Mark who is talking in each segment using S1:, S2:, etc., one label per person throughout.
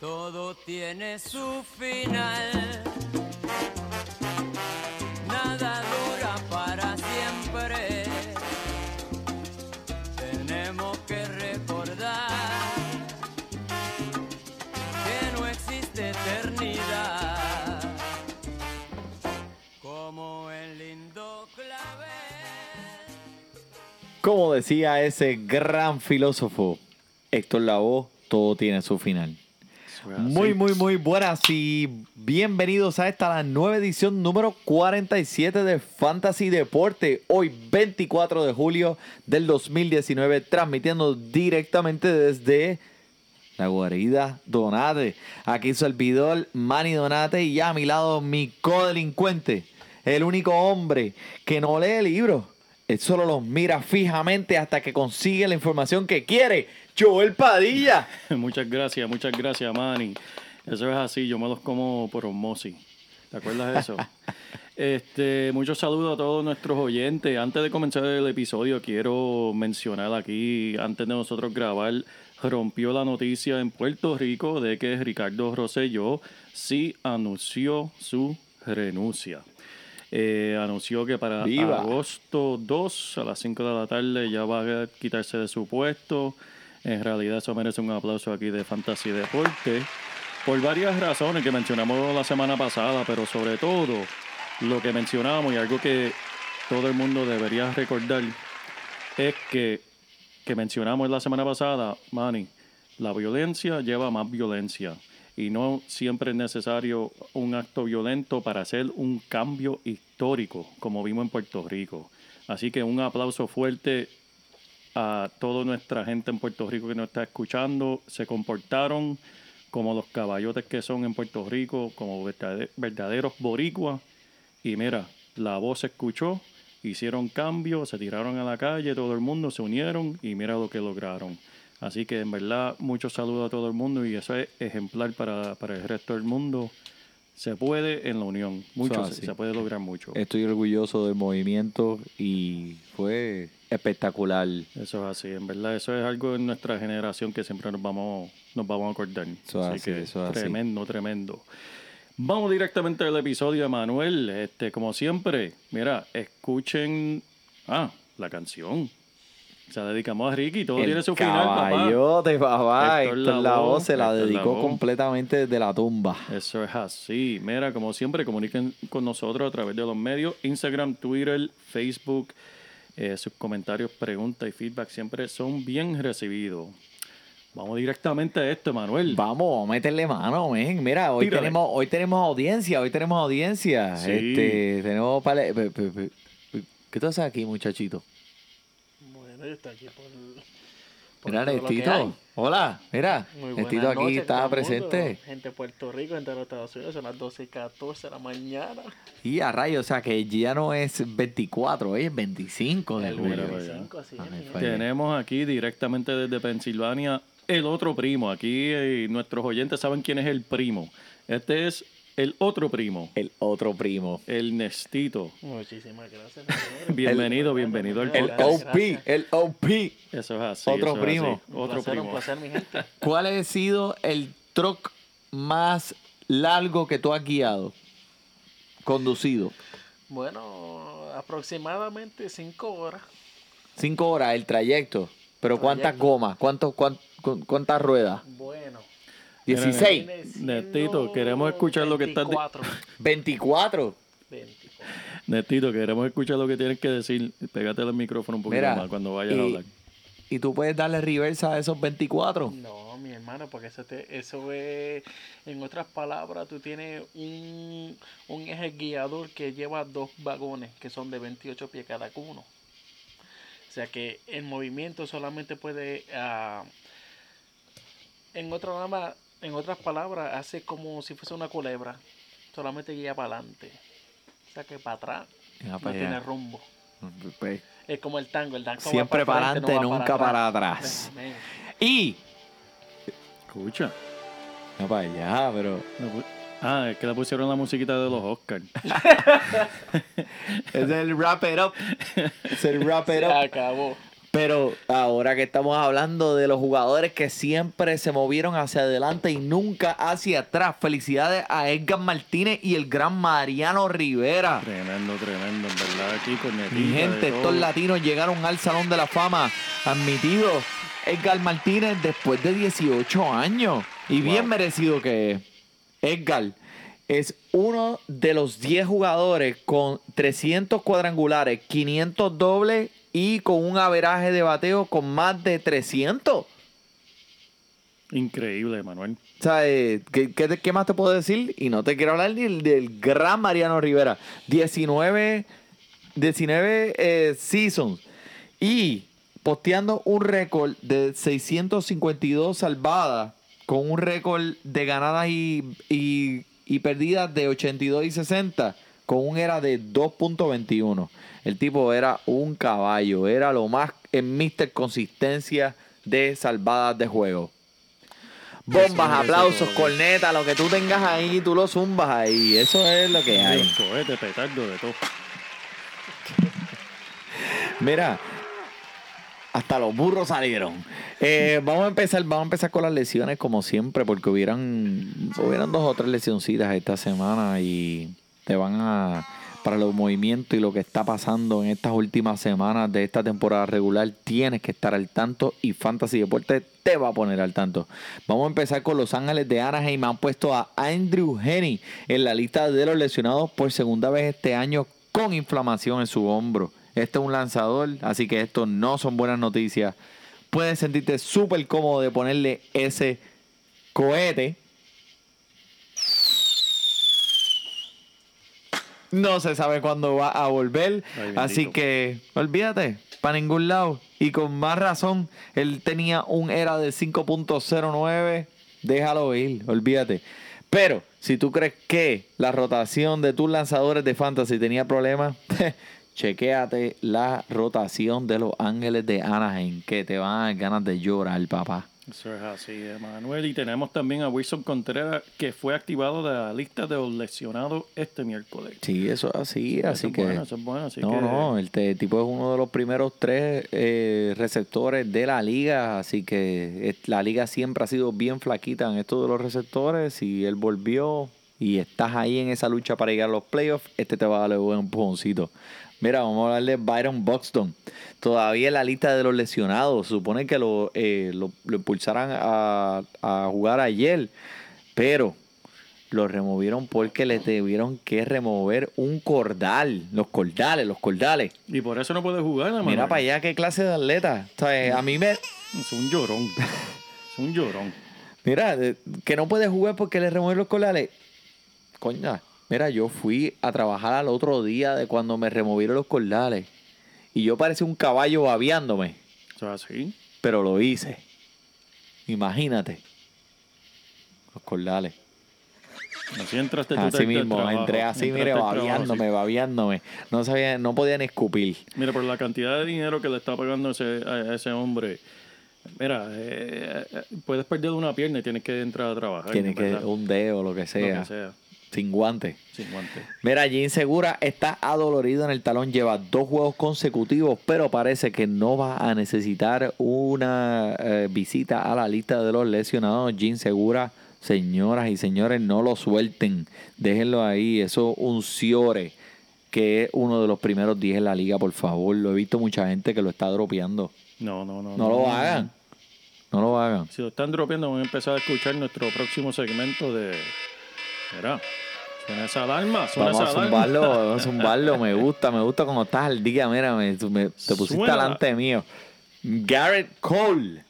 S1: Todo tiene su final. Nada dura para siempre. Tenemos que recordar que no existe eternidad. Como el lindo clavel.
S2: Como decía ese gran filósofo Héctor Lavoe, todo tiene su final. Muy, muy, muy buenas y bienvenidos a esta la nueva edición número 47 de Fantasy Deporte. Hoy 24 de julio del 2019, transmitiendo directamente desde la guarida Donate. Aquí su servidor Manny Donate y a mi lado mi codelincuente, el único hombre que no lee libros. Él solo los mira fijamente hasta que consigue la información que quiere. Joel Padilla.
S3: Muchas gracias, muchas gracias, Manny. Eso es así, yo me los como por osmosis. ¿Te acuerdas de eso? este, muchos saludos a todos nuestros oyentes. Antes de comenzar el episodio, quiero mencionar aquí, antes de nosotros grabar, rompió la noticia en Puerto Rico de que Ricardo Rosselló sí anunció su renuncia. Eh, anunció que para
S2: ¡Viva!
S3: agosto 2 a las 5 de la tarde ya va a quitarse de su puesto. En realidad eso merece un aplauso aquí de Fantasy Deporte. Por varias razones que mencionamos la semana pasada, pero sobre todo lo que mencionamos y algo que todo el mundo debería recordar es que, que mencionamos la semana pasada, Manny, la violencia lleva más violencia y no siempre es necesario un acto violento para hacer un cambio histórico, como vimos en Puerto Rico. Así que un aplauso fuerte a toda nuestra gente en Puerto Rico que nos está escuchando. Se comportaron como los caballotes que son en Puerto Rico, como verdade- verdaderos boricuas. Y mira, la voz se escuchó, hicieron cambios, se tiraron a la calle, todo el mundo se unieron y mira lo que lograron. Así que en verdad, muchos saludos a todo el mundo y eso es ejemplar para, para el resto del mundo. Se puede en la unión, mucho
S2: es
S3: se,
S2: así.
S3: se puede lograr mucho.
S2: Estoy orgulloso del movimiento y fue espectacular.
S3: Eso es así, en verdad, eso es algo en nuestra generación que siempre nos vamos, nos vamos a acordar.
S2: Eso es
S3: así
S2: así,
S3: que
S2: eso es así.
S3: tremendo, tremendo. Vamos directamente al episodio de Manuel. Este, como siempre, mira, escuchen ah, la canción. Se la dedicamos a Ricky, todo tiene su final, papá.
S2: caballote, papá.
S3: Héctor
S2: Héctor
S3: Lavoe,
S2: se la
S3: Héctor
S2: dedicó
S3: Lavoe.
S2: completamente desde la tumba.
S3: Eso es así. Mira, como siempre, comuniquen con nosotros a través de los medios, Instagram, Twitter, Facebook. Eh, sus comentarios, preguntas y feedback siempre son bien recibidos. Vamos directamente a esto, Manuel.
S2: Vamos, a meterle mano, men. Mira, hoy
S3: Tírale.
S2: tenemos, hoy tenemos audiencia, hoy tenemos audiencia.
S3: Sí.
S2: Este, tenemos pale- ¿Qué tú haces aquí, muchachito?
S4: Aquí por. por
S2: Mira. Nestito. Hola, mira. Nestito aquí
S4: noches,
S2: está
S4: mundo.
S2: presente.
S4: Gente de Puerto Rico, gente de los Estados Unidos, son las 12 y 14 de la mañana.
S2: Y a rayo, o sea que ya no es 24, hoy es 25 de julio.
S3: Mira para allá.
S4: 25, así es,
S2: Ay,
S4: mi gente.
S2: fue-
S3: Tenemos aquí directamente desde Pensilvania el otro primo. Aquí eh, nuestros oyentes saben quién es el primo. Este es el otro primo,
S2: El otro primo.
S3: el Nestito.
S4: Muchísimas gracias.
S3: Bienvenido,
S4: El-
S3: bienvenido al
S2: El OP, el OP.
S3: Eso es así.
S2: Otro
S3: eso es
S2: primo.
S3: así. Otro
S4: placer,
S3: primo.
S4: Un placer, mi gente.
S2: ¿Cuál ha sido el truck más largo que tú has guiado? Conducido.
S4: Bueno, aproximadamente 5 horas.
S2: Cinco horas el trayecto. Pero ¿cuántas
S4: Trayecto.
S2: gomas? ¿Cuántos, cuán- cu- ¿Cuántas ruedas?
S4: Bueno.
S2: 16.
S4: viene siendo
S3: Nestito, queremos escuchar lo que estás di-
S4: 24.
S2: 24.
S4: 24.
S3: Nestito, queremos escuchar lo que tienes que decir. Pégate el micrófono un poquito
S2: Mira,
S3: más cuando vayas a hablar.
S2: y tú puedes darle reversa a esos 24.
S4: No, mi hermano, porque eso, te, eso es, en otras palabras, tú tienes un, un eje guiador que lleva dos vagones que son de 28 pies cada uno. O sea que el movimiento solamente puede, ah, en otra nada más, En otras palabras, hace como si fuese una culebra. Solamente guía para adelante. O sea que para atrás
S2: Ya
S4: no
S2: para
S4: tiene
S2: allá.
S4: rumbo.
S2: Pues,
S4: Es como el tango. El tango va
S2: Siempre para adelante,
S4: no
S2: nunca para atrás. Y.
S3: Escucha.
S2: No para allá, pero.
S3: Ah, es que le pusieron la musiquita de los Oscars.
S2: Es el wrap it up. Es el wrap it
S4: Se
S2: up.
S4: acabó.
S2: Pero ahora que estamos hablando de los jugadores que siempre se movieron hacia adelante y nunca hacia atrás. Felicidades a Edgar Martínez y el gran Mariano Rivera.
S3: Tremendo, tremendo, en verdad. Aquí con
S2: Mi gente, estos latinos llegaron al Salón de la Fama admitido Edgar Martínez después de 18 años. Y bien merecido que es. Edgar es uno de los 10 jugadores con 300 cuadrangulares, 500 dobles y con un averaje de bateo con más de 300.
S3: Increíble, Manuel.
S2: O sea, eh, ¿qué, qué, qué más te puedo decir? Y no te quiero hablar ni del, del gran Mariano Rivera. 19, 19 eh, seasons. Y posteando un récord de 652 salvadas con un récord de ganadas y, y, y perdidas de 82 y 60 con un era de 2.21. El tipo era un caballo, era lo más en Mister Consistencia de salvadas de juego. Bombas,
S3: Eso
S2: aplausos,
S3: todo.
S2: corneta, lo que tú tengas ahí, tú lo zumbas ahí. Eso es lo que hay.
S3: Cohete, petardo, de todo.
S2: Mira, hasta los burros salieron. Eh, vamos a empezar, vamos a empezar con las lesiones como siempre, porque hubieran, hubieran dos o tres lesioncitas esta semana y te van a para los movimientos y lo que está pasando en estas últimas semanas de esta temporada regular, tienes que estar al tanto y Fantasy Deportes te va a poner al tanto. Vamos a empezar con Los Ángeles de Anaheim. Han puesto a Andrew Henny en la lista de los lesionados por segunda vez este año con inflamación en su hombro. Este es un lanzador, así que esto no son buenas noticias. Puedes sentirte súper cómodo de ponerle ese cohete. No se sabe cuándo va a volver.
S3: Ay,
S2: así que olvídate, para ningún lado. Y con más razón, él tenía un era de 5.09. Déjalo ir, olvídate. Pero si tú crees que la rotación de tus lanzadores de fantasy tenía problemas, chequéate la rotación de los Ángeles de Anaheim, que te van a dar ganas de llorar, papá.
S3: Eso es así, Emanuel. Y tenemos también a Wilson Contreras, que fue activado de la lista de los lesionados este miércoles.
S2: Sí, eso es así,
S3: Eso
S2: así
S3: es
S2: que...
S3: bueno, eso es bueno, así
S2: no,
S3: que-
S2: no, el te- tipo es uno de los primeros tres eh, receptores de la liga, así que es- la liga siempre ha sido bien flaquita en esto de los receptores y él volvió y estás ahí en esa lucha para llegar a los playoffs, este te va a dar un buen empujoncito. Mira, vamos a hablar de Byron Buxton. Todavía en la lista de los lesionados. Supone que lo, eh, lo, lo impulsaran a, a jugar ayer, pero lo removieron porque le tuvieron que remover un cordal. Los cordales, los cordales.
S3: Y por eso no puede jugar, Emanuel.
S2: Mira para allá qué clase de atleta. O sea, a mí me...
S3: Es un llorón. es un llorón.
S2: Mira, que no puede jugar porque le remueven los cordales. Coña, mira, yo fui a trabajar al otro día de cuando me removieron los cordales. Y yo parecía un caballo babeándome.
S3: Así.
S2: Pero lo hice. Imagínate. Los cordales.
S3: Así entraste tú
S2: Así mismo, entré así, mire, babeándome, babeándome. No sabía, no podía ni escupir.
S3: Mira, por la cantidad de dinero que le está pagando ese, a ese hombre, mira, eh, eh, puedes perder una pierna y tienes que entrar a trabajar.
S2: Tiene que
S3: ¿verdad?
S2: un dedo, lo que
S3: Lo
S2: sea.
S3: que sea,
S2: Sin guante.
S3: sin guante.
S2: Mira, Jim Segura está adolorido en el talón, lleva dos juegos consecutivos, pero parece que no va a necesitar una eh, visita a la lista de los lesionados. Jim Segura, señoras y señores, no lo suelten, déjenlo ahí, eso un Ciore, que es uno de los primeros 10 en la liga, por favor. Lo he visto mucha gente que lo está dropeando.
S3: No, no, no.
S2: No lo hagan, no lo hagan.
S3: Si lo están dropeando, vamos a empezar a escuchar nuestro próximo segmento de. Mira, suena esa alarma, suena
S2: Vamos a
S3: esa alarma.
S2: zumbarlo, vamos a zumbarlo. Me gusta, me gusta cuando estás al día. Mira, me, te pusiste
S3: Suena.
S2: delante mío. Garrett Cole,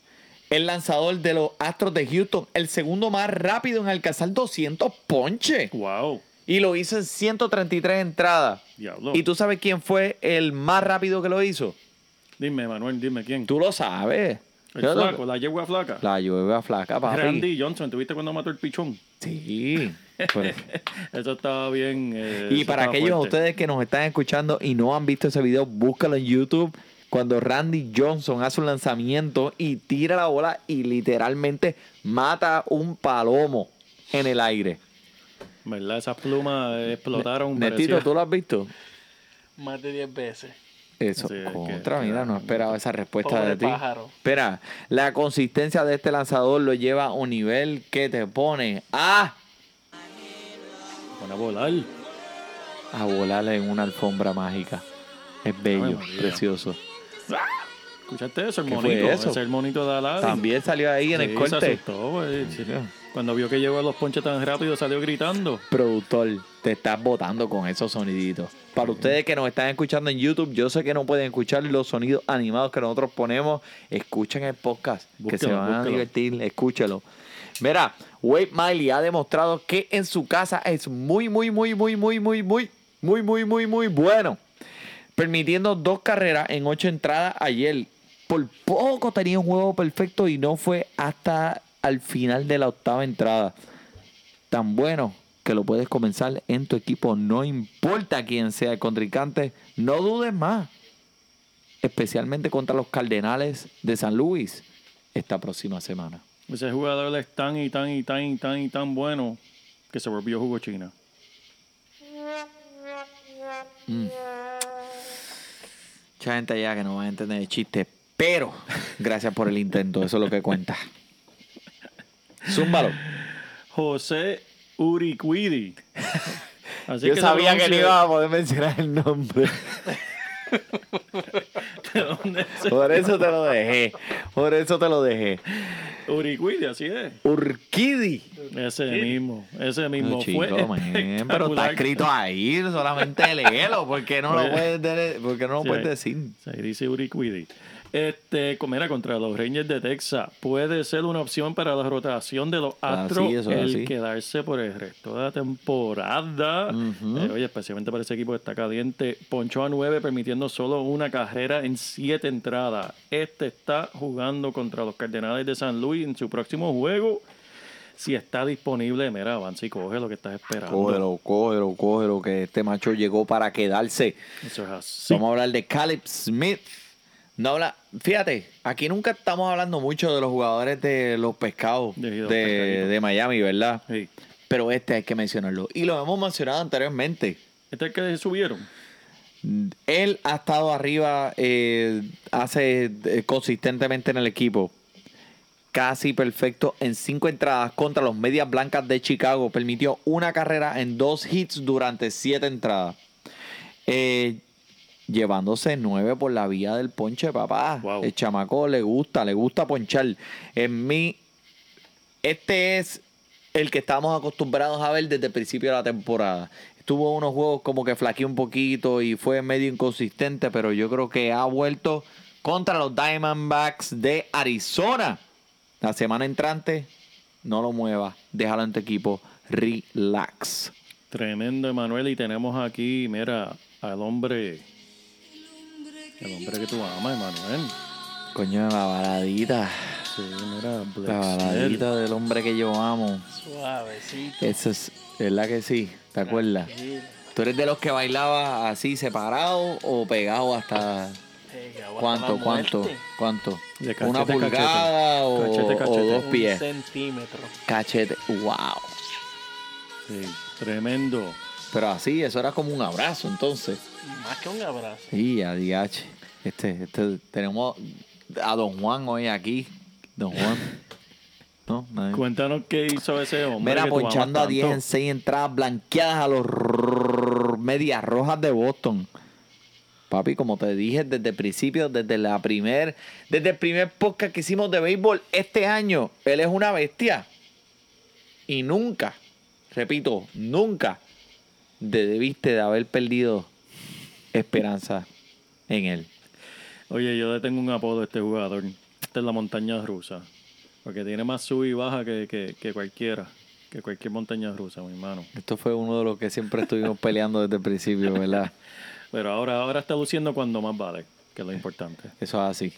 S2: el lanzador de los Astros de Houston, el segundo más rápido en alcanzar 200 ponches.
S3: Wow,
S2: Y lo hizo en 133 entradas.
S3: diablo.
S2: ¿Y tú sabes quién fue el más rápido que lo hizo?
S3: Dime, Manuel, dime quién.
S2: Tú lo sabes.
S3: El flaco,
S2: lo-
S3: la yegua flaca.
S2: La lluvia flaca, papi.
S3: Randy Johnson, ¿tuviste cuando mató el pichón?
S2: Sí. Pues-
S3: Eso estaba bien. eh,
S2: y para aquellos de
S3: fuerte.
S2: ustedes que nos están escuchando y no han visto ese video, búscalo en YouTube. Cuando Randy Johnson hace un lanzamiento y tira la bola y literalmente mata un palomo en el aire.
S3: ¿Verdad? Esas plumas explotaron.
S2: Netito,
S3: parecía-
S2: ¿tú lo has visto?
S4: Más de 10 veces.
S2: Eso,
S3: Sí, es que-
S2: contra, mira, no esperaba esa respuesta de ti.
S4: pájaro.
S2: Espera, la consistencia de este lanzador lo lleva a un nivel que te pone a,
S3: A volar.
S2: a volar en una alfombra mágica. Es bello,
S3: Ay,
S2: precioso.
S3: ¿Escuchaste eso? El
S2: ¿Qué fue
S3: monito.
S2: eso?
S3: Ese es el monito de Aladdin.
S2: También salió ahí en
S3: Sí,
S2: el
S3: se
S2: corte.
S3: asustó. Sí. Cuando vio que llegó a los ponches tan rápido, salió gritando.
S2: Productor, te estás botando con esos soniditos. Para ustedes que nos están escuchando en YouTube, yo sé que no pueden escuchar los sonidos animados que nosotros ponemos. Escuchen el podcast, que se
S3: Búsquelo,
S2: van a divertir. Escúchelo. Mira, Wade Miley ha demostrado que en su casa es muy, muy, muy, muy, muy, muy, muy, muy, muy, muy, muy bueno. Permitiendo dos carreras en ocho entradas ayer. Por poco tenía un juego perfecto y no fue hasta al final de la octava entrada tan bueno que lo puedes comenzar en tu equipo. No importa quién sea el contrincante, no dudes más. Especialmente contra los Cardenales de San Luis esta próxima semana.
S3: Ese jugador es tan y tan y tan y tan y tan bueno que se volvió jugo china.
S2: Mucha gente allá que no va a entender el chiste, pero gracias por el intento, eso es lo que cuenta. Zúmbalo.
S3: José Uriquidi. Así
S2: Yo sabía que no iba a poder mencionar el nombre.
S3: ¿De dónde se-
S2: Por eso te lo dejé. Por eso te lo dejé.
S3: Uriquidi, así es.
S2: Urquidi.
S3: Ese mismo, ese mismo
S2: No, chico,
S3: fue.
S2: man, pero está escrito ahí, solamente léelo, porque no lo
S3: Oye.
S2: puedes, de- por qué no lo
S3: Sí,
S2: puedes decir.
S3: Ahí dice Uriquidi. Este, era contra los Rangers de Texas, puede ser una opción para la rotación de los
S2: Ah,
S3: Astros
S2: sí,
S3: el
S2: así.
S3: quedarse por el resto de la temporada. Eh, oye, especialmente para ese equipo que está caliente. Ponchó a nueve, permitiendo solo una carrera en siete entradas. Este está jugando contra los Cardenales de San Luis en su próximo juego. Si está disponible, mira, avanza y coge lo que estás esperando.
S2: Cógelo, cógelo, cógelo, que este macho llegó para quedarse.
S3: Eso es así.
S2: Vamos a hablar de Caleb Smith. No habla, fíjate, aquí nunca estamos hablando mucho de los jugadores de los pescados
S3: De
S2: Miami, ¿verdad?
S3: Sí.
S2: Pero este hay que mencionarlo. Y lo hemos mencionado anteriormente.
S3: Este es el que subieron.
S2: Él ha estado arriba, eh, hace eh, consistentemente en el equipo. Casi perfecto en cinco entradas contra los Medias Blancas de Chicago. Permitió una carrera en dos hits durante siete entradas. Eh, llevándose nueve por la vía del ponche, papá.
S3: Wow.
S2: El chamaco le gusta, le gusta ponchar. En mí, este es el que estamos acostumbrados a ver desde el principio de la temporada. Tuvo unos juegos como que flaqueó un poquito y fue medio inconsistente, pero yo creo que ha vuelto contra los Diamondbacks de Arizona. La semana entrante, no lo muevas, déjalo en tu equipo, relax.
S3: Tremendo, Emanuel. Y tenemos aquí, mira, al hombre. El hombre que tú amas, Emanuel.
S2: Coño, la baladita,
S3: Sí, mira,
S2: la
S3: Black
S2: baladita del hombre que yo amo.
S4: Suavecito.
S2: Eso es, ¿verdad que sí? ¿Te acuerdas?
S4: tranquilo,
S2: ¿Tú eres de los que bailaba así separado o pegado hasta
S4: pegado hasta
S2: cuánto, cuánto, cuánto?
S3: De cachete
S2: ¿Una
S3: cachete.
S2: pulgada o,
S3: Cachete
S2: o
S3: cachete.
S2: dos
S4: Un
S2: pies?
S4: centímetro.
S2: Cachete, wow.
S3: Sí, tremendo.
S2: Pero así, eso era como un abrazo entonces.
S4: Más que un abrazo.
S2: Sí, a DH. Este, este, tenemos a Don Juan hoy aquí. Don Juan. ¿No? Nadie.
S3: Cuéntanos qué hizo ese hombre.
S2: Mira, ponchando a 10
S3: tanto.
S2: en 6 entradas blanqueadas a los medias rojas de Boston. Papi, como te dije desde el principio, desde la primer, desde el primer podcast que hicimos de béisbol este año, él es una bestia. Y nunca, repito, nunca debiste de haber perdido esperanza en él.
S3: Oye, yo le tengo un apodo a este jugador. Esta es la montaña rusa. Porque tiene más sub y baja que, que, que cualquiera. Que cualquier montaña rusa, mi hermano.
S2: Esto fue uno de los que siempre estuvimos peleando desde el principio, ¿verdad?
S3: Pero ahora, ahora está luciendo cuando más vale, que es lo importante.
S2: Eso es así.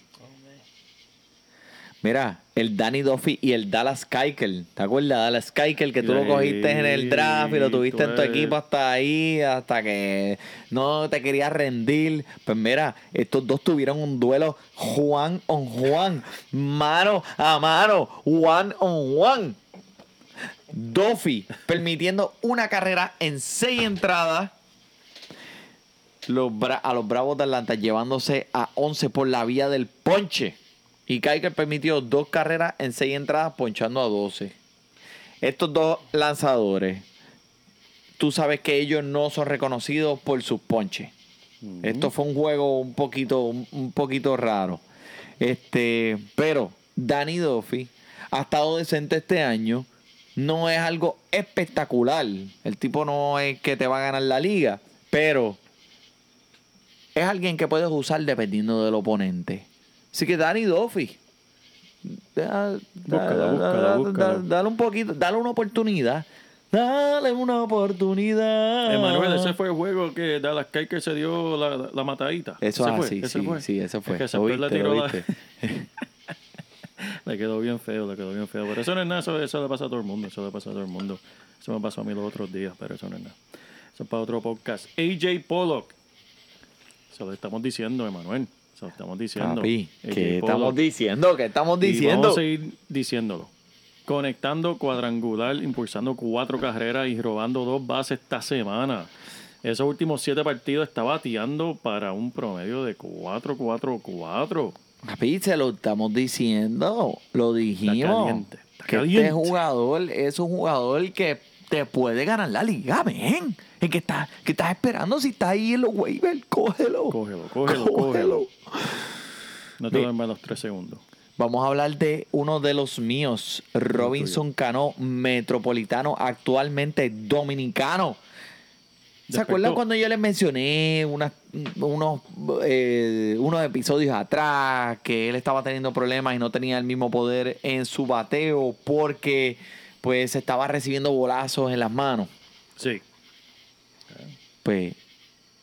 S2: Mira, el Danny Duffy y el Dallas Keuchel. ¿Te acuerdas? Dallas Keuchel que tú lo cogiste en el draft y lo tuviste en tu equipo hasta ahí, hasta que no te querías rendir. Pues mira, estos dos tuvieron un duelo Juan on Juan, mano a mano, one on one. Duffy permitiendo una carrera en seis entradas. Los a los Bravos de Atlanta llevándose a 11 por la vía del ponche. Y Keiker permitió dos carreras en seis entradas, ponchando a 12. Estos dos lanzadores, tú sabes que ellos no son reconocidos por sus ponches. Esto fue un juego un poquito, un, un poquito raro. Este, pero Danny Duffy ha estado decente este año. No es algo espectacular. El tipo no es que te va a ganar la liga, pero es alguien que puedes usar dependiendo del oponente. Así que Danny Duffy. da- da-
S3: Búscala,
S2: da-
S3: búscala,
S2: da-
S3: búscala.
S2: da- Dale un poquito, dale una oportunidad. Dale una oportunidad.
S3: Emanuel, ese fue el juego que Dallas Keuchel se dio la, la matadita.
S2: Eso
S3: Ese
S2: es
S3: fue, ese
S2: sí,
S3: fue.
S2: sí, ese fue.
S3: Es que
S2: viste,
S3: tiró la-. Le quedó bien feo, le quedó bien feo. Pero eso no es nada, eso, eso le pasa a todo el mundo, eso le pasa a todo el mundo. Eso me pasó a mí los otros días, pero eso no es nada. Eso es para otro podcast. AJ Pollock. Se lo estamos diciendo, Emanuel. Se lo estamos diciendo.
S2: Papi, ¿qué estamos diciendo? ¿Qué estamos
S3: Y
S2: diciendo?
S3: vamos a seguir diciéndolo. Conectando cuadrangular, impulsando cuatro carreras y robando dos bases esta semana. Esos últimos siete partidos está bateando para un promedio de 4-4-4.
S2: Papi, se lo estamos diciendo. Lo dijimos.
S3: caliente, está
S2: que
S3: caliente.
S2: este jugador es un jugador que te puede ganar la liga, ven. El que estás que estás esperando si está ahí en los waivers, cógelo.
S3: Cógelo, cógelo, cógelo. No te duermas los tres segundos.
S2: Vamos a hablar de uno de los míos, Robinson Cano, metropolitano, actualmente dominicano. ¿Se acuerdan cuando yo les mencioné unas- unos, eh, unos episodios atrás que él estaba teniendo problemas y no tenía el mismo poder en su bateo porque pues estaba recibiendo bolazos en las manos?
S3: Sí.
S2: Pues,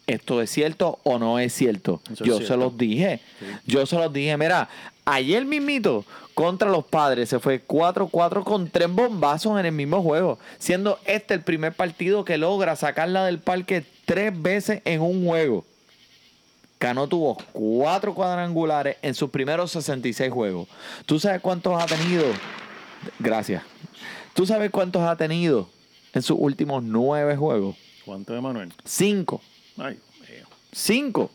S2: ¿esto es cierto o no es cierto?
S3: Eso es
S2: Yo se los dije. Yo se los dije, mira, ayer mismito contra los padres se fue 4-4 con tres bombazos en el mismo juego, siendo este el primer partido que logra sacarla del parque tres veces en un juego. Cano tuvo cuatro cuadrangulares en sus primeros 66 juegos. ¿Tú sabes cuántos ha tenido? Gracias. ¿Tú sabes cuántos ha tenido en sus últimos nueve juegos?
S3: ¿Cuánto, Emanuel?
S2: Cinco.
S3: Ay, Dios.
S2: Cinco.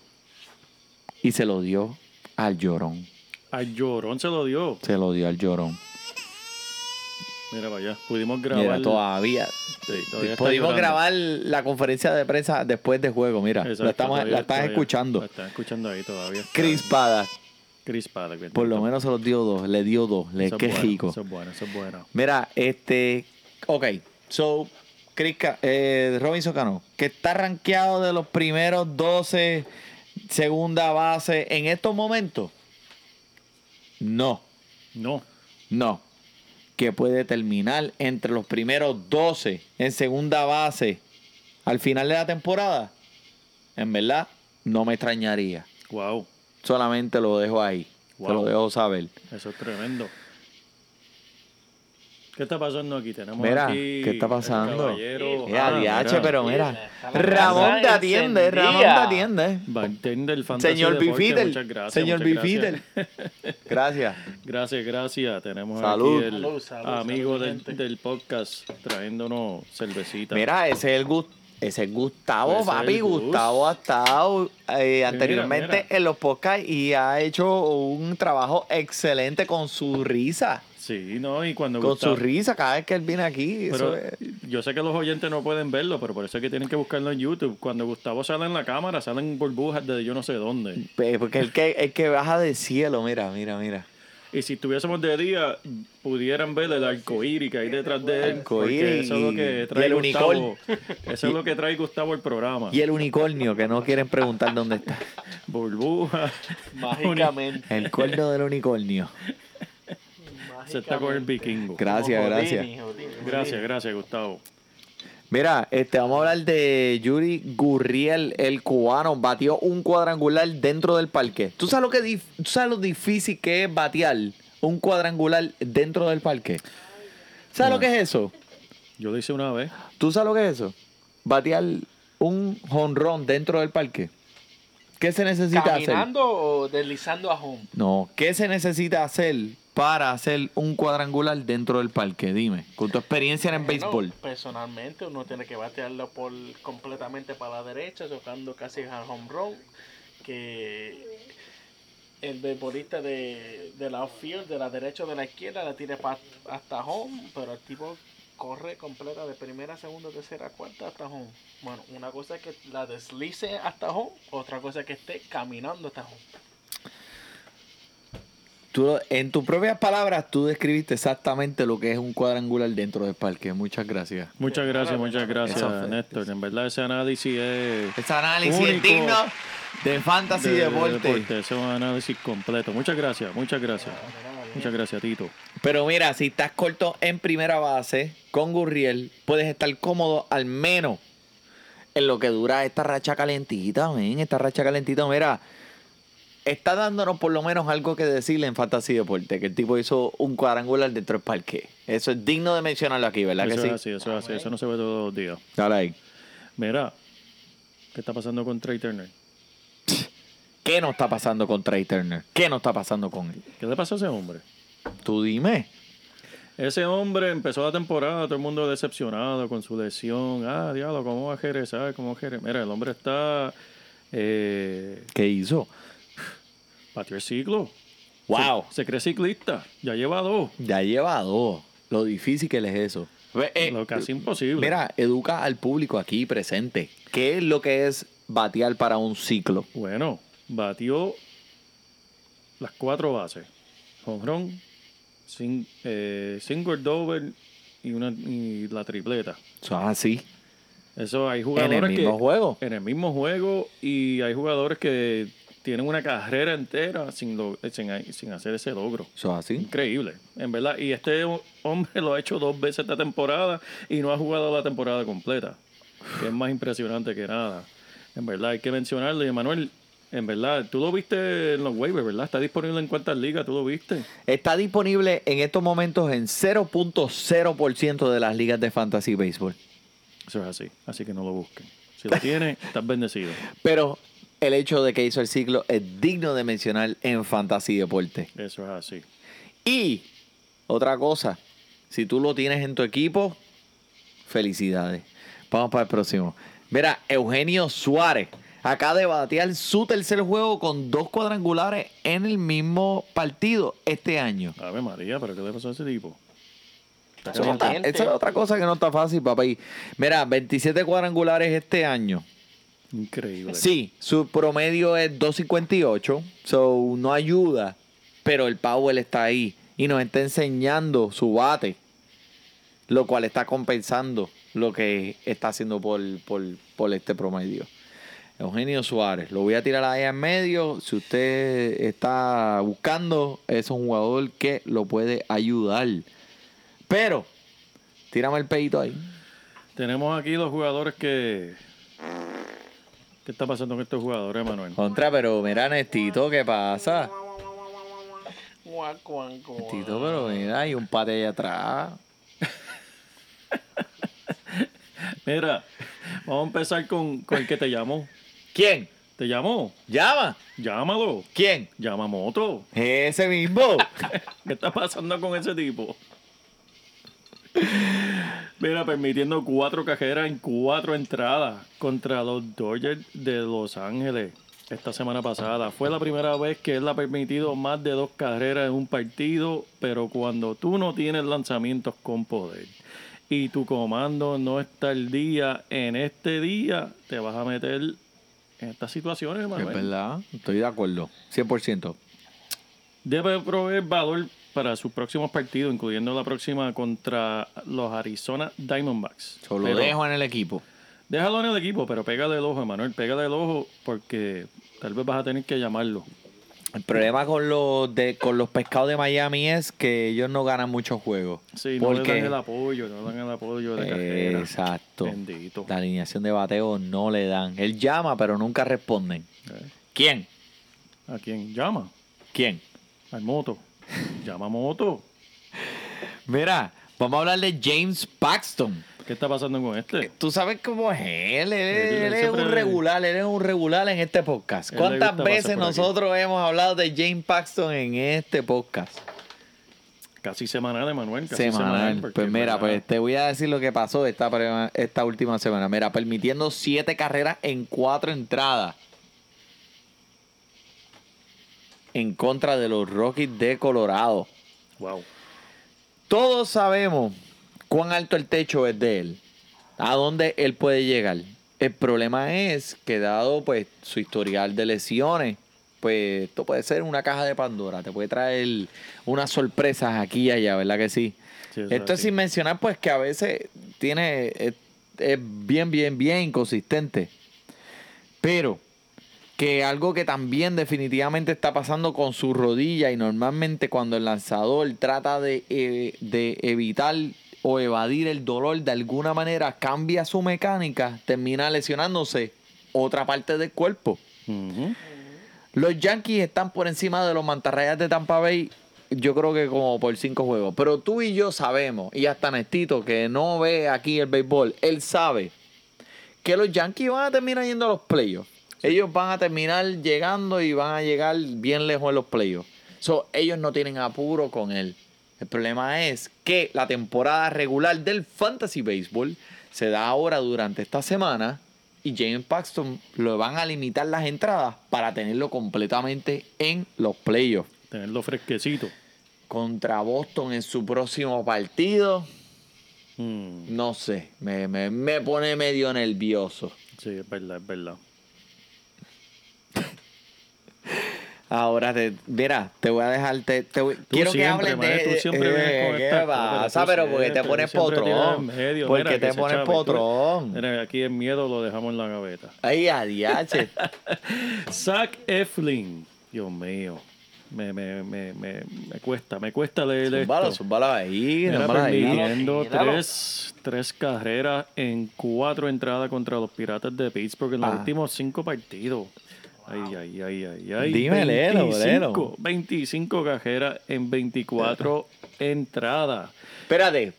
S2: Y se lo dio al llorón.
S3: Al llorón se lo dio.
S2: Se lo dio al llorón.
S3: Mira para allá. Pudimos grabar.
S2: Mira, todavía.
S3: Sí, todavía
S2: Pudimos grabar la conferencia de prensa después del juego. Mira,
S3: Exacto,
S2: la, estamos,
S3: todavía-
S2: la
S3: todavía-
S2: escuchando.
S3: La están escuchando ahí todavía. Está-
S2: Crispada.
S3: que
S2: Por lo menos se los dio dos. Le dio dos. Le,
S3: Eso
S2: qué
S3: bueno,
S2: rico.
S3: Eso es bueno, eso es bueno.
S2: Mira, este. Ok. So, Chris eh, Robinson Cano, que está rankeado de los primeros 12 segunda base en estos momentos. No.
S3: No.
S2: No. Que puede terminar entre los primeros 12 en segunda base al final de la temporada. En verdad, no me extrañaría.
S3: Wow.
S2: Solamente lo dejo ahí. Te lo dejo saber.
S3: Eso es tremendo. ¿Qué está pasando aquí? Tenemos
S2: Mira,
S3: aquí
S2: ¿qué está
S3: el
S2: pasando?
S3: caballero.
S2: Eh,
S3: Ah, mira.
S2: pero mira. Ramón te atiende. Ramón te atiende.
S3: Bartender
S2: Señor Bifidel.
S3: Muchas gracias.
S2: Señor Bifidel.
S3: gracias.
S2: Gracias.
S3: Gracias. Tenemos
S2: Salud.
S3: aquí el
S4: Salud, salud,
S3: amigo
S4: salud,
S3: del, del podcast trayéndonos cervecita.
S2: Mira, ese es el Gus- ese es Gustavo,
S3: Ese es
S2: papi. Gustavo ha estado eh, anteriormente
S3: mira.
S2: en los podcasts y ha hecho un trabajo excelente con su risa.
S3: Sí, no, y cuando
S2: Con
S3: Gustavo-
S2: su risa cada vez que él viene aquí.
S3: Pero
S2: eso es-
S3: yo sé que los oyentes no pueden verlo, pero por eso es que tienen que buscarlo en YouTube. Cuando Gustavo sale en la cámara, salen burbujas de yo no sé dónde.
S2: Pe- Porque el que, el que baja del cielo, mira, mira, mira.
S3: Y si estuviésemos de día, pudieran ver el arcoíris que hay detrás de él.
S2: Arcoíris
S3: Eso es lo que
S2: y
S3: trae
S2: el
S3: Gustavo.
S2: unicornio.
S3: Eso es lo que trae Gustavo al programa.
S2: Y el unicornio, que no quieren preguntar dónde está.
S3: Burbuja.
S4: Mágicamente.
S2: El cuerno del unicornio.
S3: Se está con el vikingo.
S2: Gracias, gracias.
S3: Gracias, gracias, Gustavo.
S2: Mira, este, vamos a hablar de Yuri Gurriel, el cubano. Batió un cuadrangular dentro del parque. ¿Tú sabes lo, que dif- tú sabes lo difícil que es batear un cuadrangular dentro del parque. ¿Sabes lo que es eso?
S3: Yo lo hice una vez.
S2: ¿Tú sabes lo que es eso? Batear un jonrón dentro del parque. ¿Qué se necesita hacer?
S4: ¿Caminando o deslizando a home?
S2: No, ¿qué se necesita hacer para hacer un cuadrangular dentro del parque? Dime, con tu experiencia en el
S4: Bueno,
S2: béisbol.
S4: Personalmente, uno tiene que batearlo por completamente para la derecha, tocando casi al home run. Que el beisbolista de, de la outfield, de la derecha o de la izquierda, la tire pa- hasta home, pero el tipo corre completa de primera, segunda, tercera, cuarta hasta home. Bueno, una cosa es que la deslice hasta home, otra cosa es que esté caminando hasta home.
S2: Tú, en tus propias palabras, tú describiste exactamente lo que es un cuadrangular dentro del parque. Muchas gracias.
S3: Muchas gracias, muchas gracias,
S2: Eso.
S3: Néstor. En verdad ese análisis es...
S2: Ese análisis es
S3: Único
S2: digno de fantasy
S3: de-
S2: deporte.
S3: deporte. Ese es un análisis completo. Muchas gracias, muchas gracias. Muchas gracias, Tito.
S2: Pero mira, si estás corto en primera base con Gurriel, puedes estar cómodo al menos en lo que dura esta racha calentita, men. Esta racha calentita, mira, está dándonos por lo menos algo que decirle en Fantasy Deporte, que el tipo hizo un cuadrangular dentro del parque. Eso es digno de mencionarlo aquí, ¿verdad
S3: Eso
S2: que
S3: es
S2: sí?
S3: así, eso es así. Eso no se ve todos los días.
S2: Dale ahí.
S3: Mira, ¿qué está pasando con Trey Turner?
S2: ¿Qué nos está pasando con Trey Turner? ¿Qué nos está pasando con él?
S3: ¿Qué le pasó a ese hombre?
S2: Tú dime.
S3: Ese hombre empezó la temporada, todo el mundo decepcionado con su lesión. Ah, diablo, ¿cómo va a regresar? ¿Cómo va a? Mira, el hombre está... Eh,
S2: ¿Qué hizo?
S3: Batió el ciclo.
S2: ¡Wow!
S3: Se, se cree ciclista. Ya lleva dos.
S2: Ya lleva dos. Lo difícil que le es eso. Ve, eh,
S3: Lo casi imposible.
S2: Mira, educa al público aquí presente. ¿Qué es lo que es batear para un ciclo?
S3: Bueno, batió las cuatro bases. Home run, sin, eh, single double y, una, y la tripleta.
S2: Eso es así.
S3: Eso hay
S2: En
S3: jugadores
S2: el mismo
S3: que,
S2: juego.
S3: En el mismo juego y hay jugadores que tienen una carrera entera sin, lo- sin, sin hacer ese logro.
S2: Eso es así.
S3: Increíble, en verdad. Y este ho- hombre lo ha hecho dos veces esta temporada y no ha jugado la temporada completa. Que es más impresionante que nada. En verdad, hay que mencionarlo. Y Manuel, en verdad, tú lo viste en los waivers, ¿verdad? Está disponible en cuántas ligas, tú lo viste.
S2: Está disponible en estos momentos en 0.0% de las ligas de fantasy baseball.
S3: Eso es así, así que no lo busquen. Si lo tienes, estás bendecido.
S2: Pero el hecho de que hizo el ciclo es digno de mencionar en fantasy deporte.
S3: Eso es así.
S2: Y otra cosa, si tú lo tienes en tu equipo, felicidades. Vamos para el próximo. Mira, Eugenio Suárez acaba de batear su tercer juego con dos cuadrangulares en el mismo partido este año.
S3: Ave María, ¿pero qué le pasó a ese tipo?
S2: Eso no está- es otra cosa que no está fácil, papá. Y Mira, 27 cuadrangulares este año.
S3: Increíble.
S2: Sí, su promedio es 258, so no ayuda, pero el Powell está ahí y nos está enseñando su bate, lo cual está compensando lo que está haciendo por, por, por este promedio. Eugenio Suárez, lo voy a tirar ahí en medio. Si usted está buscando, es un jugador que lo puede ayudar. Pero, tírame el pedito ahí.
S3: Tenemos aquí los jugadores que... ¿Qué está pasando con estos jugadores, Manuel?
S2: Contra, pero mira, Nestito, ¿qué pasa?
S4: Guac, guac, guac.
S2: Tito, pero mira, hay un pate allá atrás.
S3: Mira, vamos a empezar con, con el que te llamó.
S2: ¿Quién?
S3: ¿Te llamó?
S2: ¿Llama?
S3: Llámalo.
S2: ¿Quién?
S3: Llama moto.
S2: Ese mismo.
S3: ¿Qué está pasando con ese tipo? Mira, permitiendo cuatro cajeras en cuatro entradas contra los Dodgers de Los Ángeles esta semana pasada. Fue la primera vez que él ha permitido más de dos carreras en un partido, pero cuando tú no tienes lanzamientos con poder y tu comando no está al día en este día, te vas a meter en estas situaciones,
S2: es
S3: Manuel.
S2: verdad, estoy de acuerdo. 100%.
S3: Debe proveer valor para sus próximos partidos, incluyendo la próxima contra los Arizona Diamondbacks.
S2: Lo dejo en el equipo.
S3: Déjalo en el equipo, pero pégale el ojo, Manuel. Pégale el ojo porque tal vez vas a tener que llamarlo.
S2: El problema con los de con los pescados de Miami es que ellos no ganan muchos juegos.
S3: Sí, no
S2: porque
S3: le dan el apoyo, no le dan el apoyo de carrera.
S2: Exacto.
S3: Bendito.
S2: La alineación de bateo no le dan. Él llama, pero nunca responden.
S3: Eh,
S2: ¿Quién?
S3: ¿A quién llama?
S2: ¿Quién?
S3: Al moto. Yamamoto.
S2: Mira, vamos a hablar de James Paxton.
S3: ¿Qué está pasando con este?
S2: Tú sabes cómo es él. Él,
S3: Él- él
S2: él es un regular, él es un regular en este podcast. ¿Cuántas veces
S3: aquí.
S2: nosotros hemos hablado de James Paxton en este podcast?
S3: Casi semanal, Emanuel. Casi
S2: Semanal.
S3: porque
S2: Pues mira, pues te voy a decir lo que pasó esta, esta última semana. Mira, permitiendo siete carreras en cuatro entradas. En contra de los Rockies de Colorado.
S3: Wow.
S2: Todos sabemos cuán alto el techo es de él. A dónde él puede llegar. El problema es que dado pues su historial de lesiones, pues esto puede ser una caja de Pandora. Te puede traer unas sorpresas aquí y allá, ¿verdad que sí? Esto es sin mencionar pues que a veces tiene es, es bien, bien, bien inconsistente. Pero que algo que también definitivamente está pasando con su rodilla y normalmente cuando el lanzador trata de, eh, de evitar o evadir el dolor de alguna manera, cambia su mecánica, termina lesionándose otra parte del cuerpo. Los Yankees están por encima de los mantarrayas de Tampa Bay, yo creo que como por cinco juegos. Pero tú y yo sabemos, y hasta Nestito, que no ve aquí el béisbol, él sabe que los Yankees van a terminar yendo a los playoffs. Ellos van a terminar llegando y van a llegar bien lejos en los playoffs. So, ellos no tienen apuro con él. El problema es que la temporada regular del Fantasy Baseball se da ahora durante esta semana y James Paxton lo van a limitar las entradas para tenerlo completamente en los playoffs.
S3: Tenerlo fresquecito.
S2: Contra Boston en su próximo partido,
S3: Mm,
S2: no sé, me, me- me pone medio nervioso.
S3: Sí, es verdad, es verdad.
S2: Ahora, te, mira, te voy a dejar, te, te voy- quiero que
S3: siempre,
S2: hables
S3: Manuel,
S2: de...
S3: tú siempre
S2: eh,
S3: vienes con
S2: ¿Qué pasa? Pero porque te pones potrón.
S3: medio.
S2: Porque
S3: Mira,
S2: te
S3: que
S2: pones potrón.
S3: Mira, aquí el miedo lo dejamos en la gaveta.
S2: Ay, adiache.
S3: Zach Eflin. Dios mío. Me, me, me, me, me cuesta, me cuesta leer
S2: Zúmbalo,
S3: esto.
S2: zúmbalo ahí,
S3: permitiendo tres, tres carreras en cuatro entradas contra los Piratas de Pittsburgh en los
S2: Ah.
S3: últimos cinco partidos. Ay, ay, ay, ay, ay.
S2: Dime, léelo,
S3: 25,
S2: léelo.
S3: 25 carreras en 24 entradas.
S2: Espérate.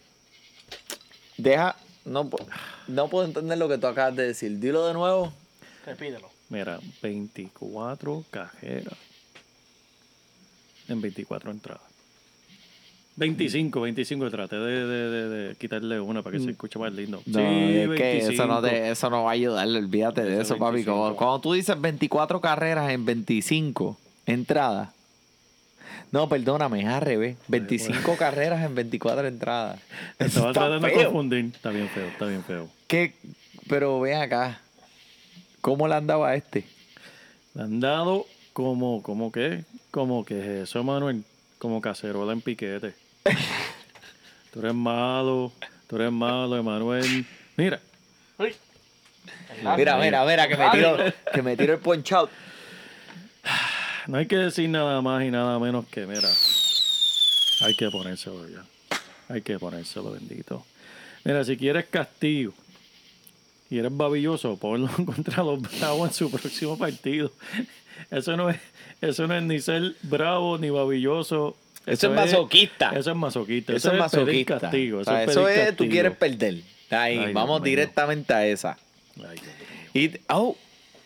S2: Deja. No, no puedo entender lo que tú acabas de decir. Dilo de nuevo.
S4: Repítelo.
S3: Mira, 24 cajeras en 24 entradas. 25, 25. Traté de, de, de, de quitarle una para que se escuche más lindo.
S2: No,
S3: sí,
S2: es que eso no,
S3: 25.
S2: te- eso no va a ayudar. Olvídate de
S3: Eso
S2: papi.
S3: 25.
S2: Como- cuando tú dices 24 carreras en 25 entradas. No, perdóname, es al revés. 25 carreras en 24 entradas.
S3: Estaba
S2: Está
S3: tratando de confundir. Está bien feo, está bien feo.
S2: ¿Qué? Pero ven acá. ¿Cómo le andaba a este?
S3: Le han dado como, como qué, como que es eso, Manuel, como cacerola en piquete. Tú eres malo, tú eres malo, Emanuel. Mira,
S4: Uy.
S2: Mira, mira, mira, que me tiro, que me tiro el punch out.
S3: no hay que decir nada más y nada menos que, mira, hay que ponérselo ya. Hay que ponérselo, bendito. Mira, si quieres castigo y eres babilloso, ponlo contra los bravos en su próximo partido. Eso no es, eso no es ni ser bravo ni babilloso.
S2: Eso es masoquista.
S3: Eso es masoquista.
S2: Eso es masoquista.
S3: castigo.
S2: O
S3: Eso,
S2: sea,
S3: es,
S2: eso es, tú quieres perder. Ahí,
S3: Ay,
S2: vamos directamente a esa.
S3: Ay.
S2: Y, oh,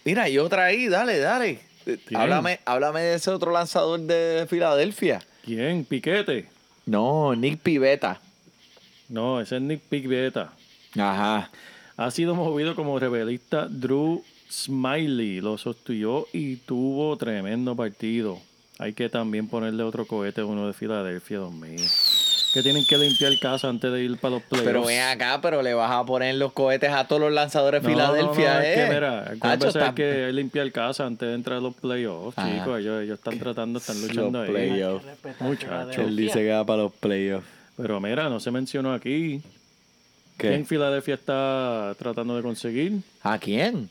S2: mira, y otra ahí, dale, dale.
S3: ¿Quién?
S2: Háblame, háblame de ese otro lanzador de Filadelfia.
S3: ¿Quién? ¿Piquete?
S2: No, Nick Pivetta.
S3: No, ese es Nick Piqueta.
S2: Ajá.
S3: Ha sido movido como rebelista Drew Smiley. Lo sostuvo y tuvo tremendo partido. Hay que también ponerle otro cohete a uno de Filadelfia, Dios mío. Que tienen que limpiar casa antes de ir para los playoffs.
S2: Pero ven acá, pero le vas a poner los cohetes a todos los lanzadores de
S3: No,
S2: Filadelfia,
S3: no, no, es
S2: ¿eh?
S3: que mira, algunas
S2: Hacho,
S3: veces hay que limpiar casa antes de entrar a los playoffs,
S2: Ajá.
S3: chicos. Ellos, ellos están tratando, están luchando
S2: Los
S3: ahí.
S2: playoffs.
S4: Respetar
S3: Muchacho.
S4: Filadelfia.
S2: Él dice que va para los playoffs.
S3: Pero mira, no se mencionó aquí.
S2: ¿Qué?
S3: ¿Quién Filadelfia está tratando de conseguir?
S2: ¿A quién?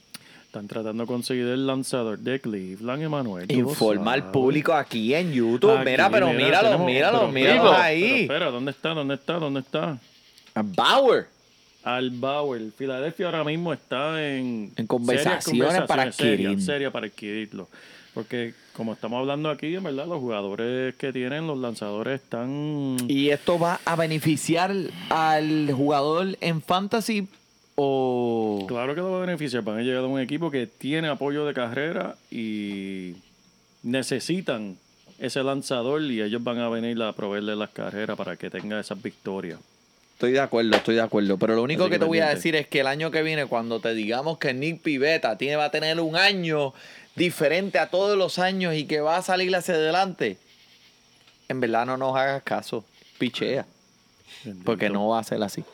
S3: Están tratando de conseguir el lanzador de Cleveland, Emanuel.
S2: Informa al público aquí en YouTube.
S3: Aquí,
S2: mira, pero míralo,
S3: tenemos-
S2: míralo,
S3: pero-
S2: míralo
S3: pero-
S2: ahí.
S3: pero espera, ¿dónde está? ¿Dónde está? ¿Dónde está?
S2: A Bauer.
S3: Al Bauer. Filadelfia ahora mismo está en...
S2: En conversaciones para
S3: conversaciones, serias,
S2: adquirir.
S3: serias para adquirirlo. Porque como estamos hablando aquí, en verdad, los jugadores que tienen, los lanzadores están...
S2: ¿Y esto va a beneficiar al jugador en fantasy o...?
S3: Claro que lo va a beneficiar. Van a llegar a un equipo que tiene apoyo de carrera y necesitan ese lanzador y ellos van a venir a proveerle las carreras para que tenga esas victorias.
S2: Estoy de acuerdo, estoy de acuerdo. Pero lo único
S3: Así
S2: que
S3: que
S2: te voy a decir es que el año que viene, cuando te digamos que Nick Pivetta tiene, va a tener un año diferente a todos los años y que va a salir hacia adelante, en verdad no nos hagas caso. Pichea. Porque no va a ser así.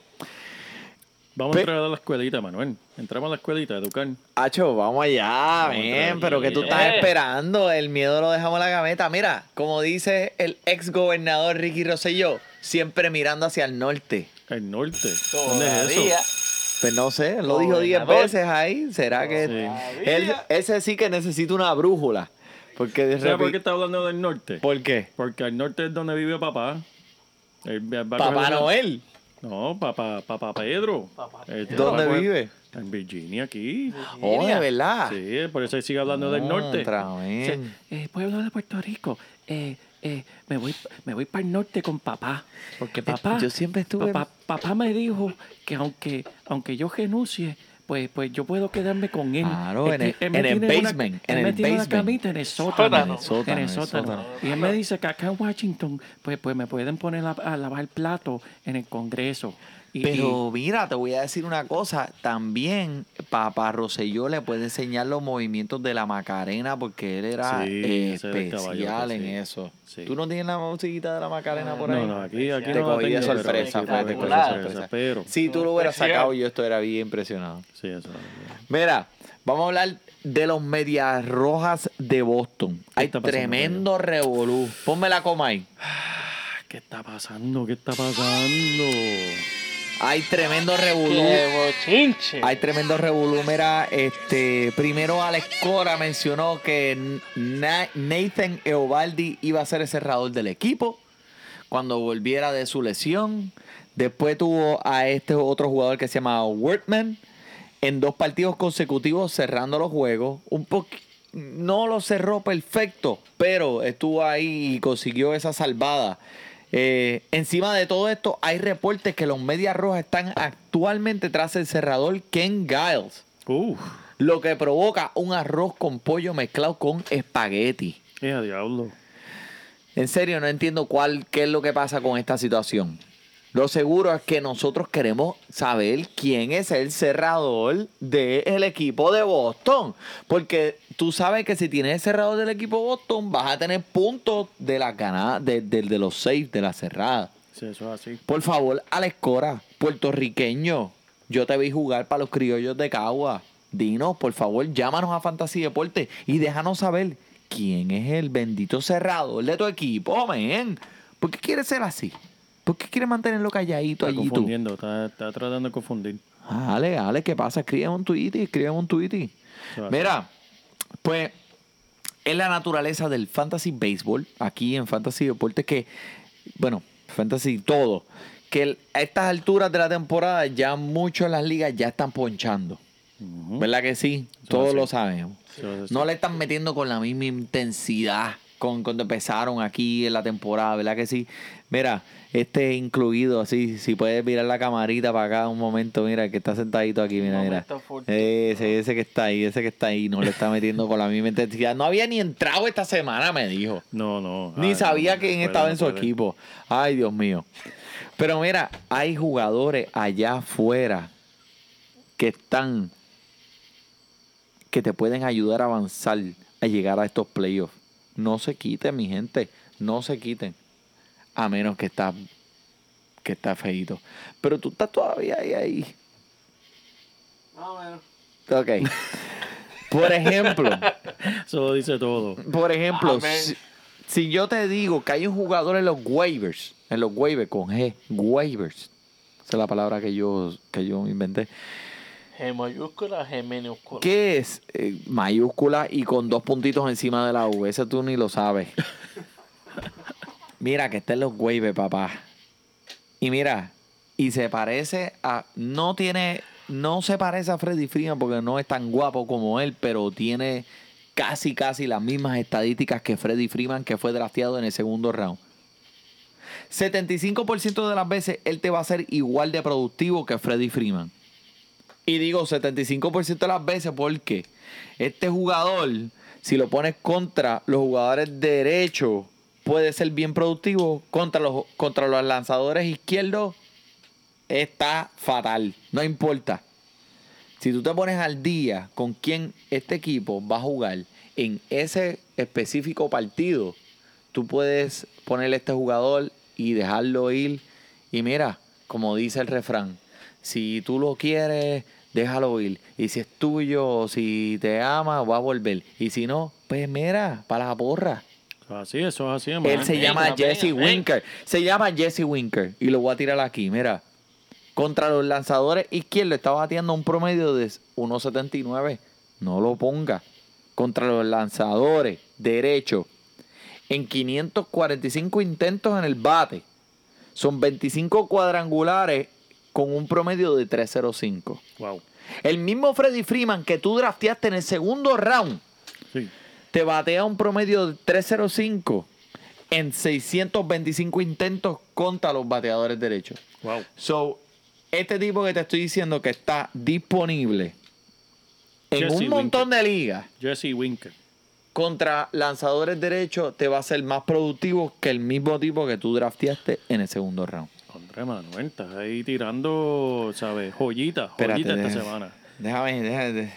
S3: Vamos
S2: Pe-
S3: a entrar a la escuelita, Manuel. Entramos a la escuelita a educar.
S2: Hacho, vamos allá,
S3: Vamos
S2: pero que tú estás
S4: Eh.
S2: esperando, el miedo lo dejamos en la gaveta. Mira, como dice el ex gobernador Ricky Rosselló, siempre mirando hacia el norte.
S3: El norte. ¿Dónde es
S4: Todavía.
S3: eso?
S2: Pues no sé, él lo dijo 10
S4: Gobernador.
S2: veces ahí. ¿Será que
S3: Sí.
S2: él, ese sí que necesita una brújula? Porque de
S3: ¿Sabes por qué está hablando del norte?
S2: ¿Por qué?
S3: Porque al norte es donde vive papá. Él va a coger
S2: Papá Noel.
S3: No, papá, papá Pedro.
S4: Papá Pedro.
S2: ¿Dónde
S3: coger-
S2: vive?
S3: En Virginia, aquí.
S2: Oh, de verdad.
S3: Sí, por eso sigue hablando del norte.
S2: Otra vez.
S5: eh, pueblo de Puerto Rico, eh, eh, me voy, me voy para el norte con papá. Porque papá,
S2: yo siempre estuve-
S5: papá, papá me dijo que aunque, aunque yo renuncie, pues, pues yo puedo quedarme con él.
S2: Claro,
S5: Es
S2: en el- en el basement,
S5: él
S2: en
S5: me
S2: el basement.
S5: camita en el sótano.
S2: En el sótano,
S5: en el
S2: en el
S5: sótano.
S2: sótano.
S5: Y él me dice que acá en Washington, pues, pues me pueden poner a, a lavar plato en el Congreso. Y,
S2: Pero mira, te voy a decir una cosa. También Papá Rosselló le puede enseñar los movimientos de la Macarena porque él era
S3: Sí, era
S2: especial en
S3: sí.
S2: eso.
S3: Sí.
S2: ¿Tú no tienes la musiquita de la Macarena por ahí?
S3: No, no, aquí, aquí
S2: Te
S3: no
S2: cogí de
S3: tengo, pero
S2: sorpresa, te cogí.
S3: Pero,
S2: Si tú lo hubieras
S4: Especial.
S2: sacado, yo estaría bien impresionado.
S3: sí, eso.
S2: Mira, vamos a hablar de los Medias Rojas de Boston. Hay tremendo revolú. Ponme la coma ahí.
S3: ¿Qué está pasando? ¿Qué está pasando?
S2: Hay tremendo revolú. Hay tremendo revolú. Mira, este, primero Alex Cora mencionó que Na- Nathan Eovaldi iba a ser el cerrador del equipo cuando volviera de su lesión. Después tuvo a este otro jugador que se llama Wortman en dos partidos consecutivos cerrando los juegos. Un no lo cerró perfecto, pero estuvo ahí y consiguió esa salvada. Eh, encima de todo esto, hay reportes que los Medias Rojas están actualmente tras el cerrador Ken Giles,
S3: Uf,
S2: lo que provoca un arroz con pollo mezclado con espagueti.
S3: diablo.
S2: En serio, no entiendo cuál, qué es lo que pasa con esta situación. Lo seguro es que nosotros queremos saber quién es el cerrador del equipo de Boston. Porque tú sabes que si tienes el cerrador del equipo de Boston, vas a tener puntos de la ganada, de, de- de los seis de la cerrada.
S3: Sí, eso es así.
S2: Por favor, Alex Cora, puertorriqueño, yo te vi jugar para los criollos de Cagua. Dinos, por favor, llámanos a Fantasy Deporte y déjanos saber quién es el bendito cerrador de tu equipo, men. ¿Por qué quieres ser así? ¿Por qué quieres mantenerlo calladito
S3: Está
S2: allí tú?
S3: confundiendo, está, está tratando de confundir.
S2: Ale, Ale, ¿qué pasa? Escribe un tweet, escribe un tweet. Mira, pues es la naturaleza del fantasy baseball aquí en Fantasy Deportes que, bueno, fantasy todo, que el- a estas alturas de la temporada ya muchos en las ligas ya están ponchando. ¿Verdad que sí?
S3: Eso
S2: Todos lo sabemos. No le están metiendo con la misma intensidad con cuando empezaron aquí en la temporada, ¿verdad que sí? Mira, este incluido así, si puedes mirar la camarita para acá un momento, mira, el que está sentadito aquí, mira, mira. Ese, ese que está ahí, ese que está ahí, no le está metiendo con la misma intensidad. No había ni entrado esta semana, me dijo.
S3: No, no.
S2: Ni
S3: Ay,
S2: sabía
S3: no,
S2: quién estaba
S3: no
S2: en su equipo. Ay, Dios mío. Pero mira, hay jugadores allá afuera que están, que te pueden ayudar a avanzar, a llegar a estos playoffs. No se quiten, mi gente. No se quiten. A menos que está, que está feito. Pero tú estás todavía ahí, ahí.
S4: Más o menos.
S2: Ok. Por ejemplo,
S3: Eso lo dice todo.
S2: por ejemplo, si yo te digo que hay un jugador en los waivers, en los waivers con G, waivers, esa es la palabra que yo, que yo inventé,
S4: G mayúscula, G minúscula.
S2: ¿qué es eh, mayúscula y con dos puntitos encima de la U? Ese tú ni lo sabes. Mira que está en los waivers, papá. Y mira, y se parece a, no tiene, no se parece a Freddy Freeman porque no es tan guapo como él, pero tiene casi, casi las mismas estadísticas que Freddy Freeman, que fue drafteado en el segundo round. 75% de las veces él te va a ser igual de productivo que Freddy Freeman. Y digo 75% de las veces porque este jugador, si lo pones contra los jugadores derechos, puede ser bien productivo. Contra los, contra los lanzadores izquierdos, está fatal. No importa. Si tú te pones al día con quién este equipo va a jugar en ese específico partido, tú puedes ponerle a este jugador y dejarlo ir. Y mira, como dice el refrán, si tú lo quieres, déjalo ir. Y si es tuyo, si te ama, va a volver. Y si no, pues mira, para la porra.
S3: Así, eso es así,
S2: Él
S3: hermano.
S2: se llama Jesse
S4: venga.
S2: Winker. Se llama Jesse Winker. Y lo voy a tirar aquí, mira. Contra los lanzadores izquierdos está bateando un promedio de 1.79. No lo ponga. Contra los lanzadores derechos. En 545 intentos en el bate. Son 25 cuadrangulares con un promedio de 3.05.
S3: Wow.
S2: El mismo Freddy Freeman que tú drafteaste en el segundo round
S3: Sí.
S2: te batea un promedio de 305 en 625 intentos contra los bateadores derechos.
S3: Wow.
S2: So, este tipo que te estoy diciendo que está disponible en
S3: Jesse
S2: un montón de ligas
S3: Jesse Winker.
S2: contra lanzadores derechos te va a ser más productivo que el mismo tipo que tú drafteaste en el segundo round.
S3: Manuel, estás ahí tirando, ¿sabes? Joyitas,
S2: Espérate,
S3: joyitas esta
S2: déjame-
S3: semana.
S2: Déjame, déjame.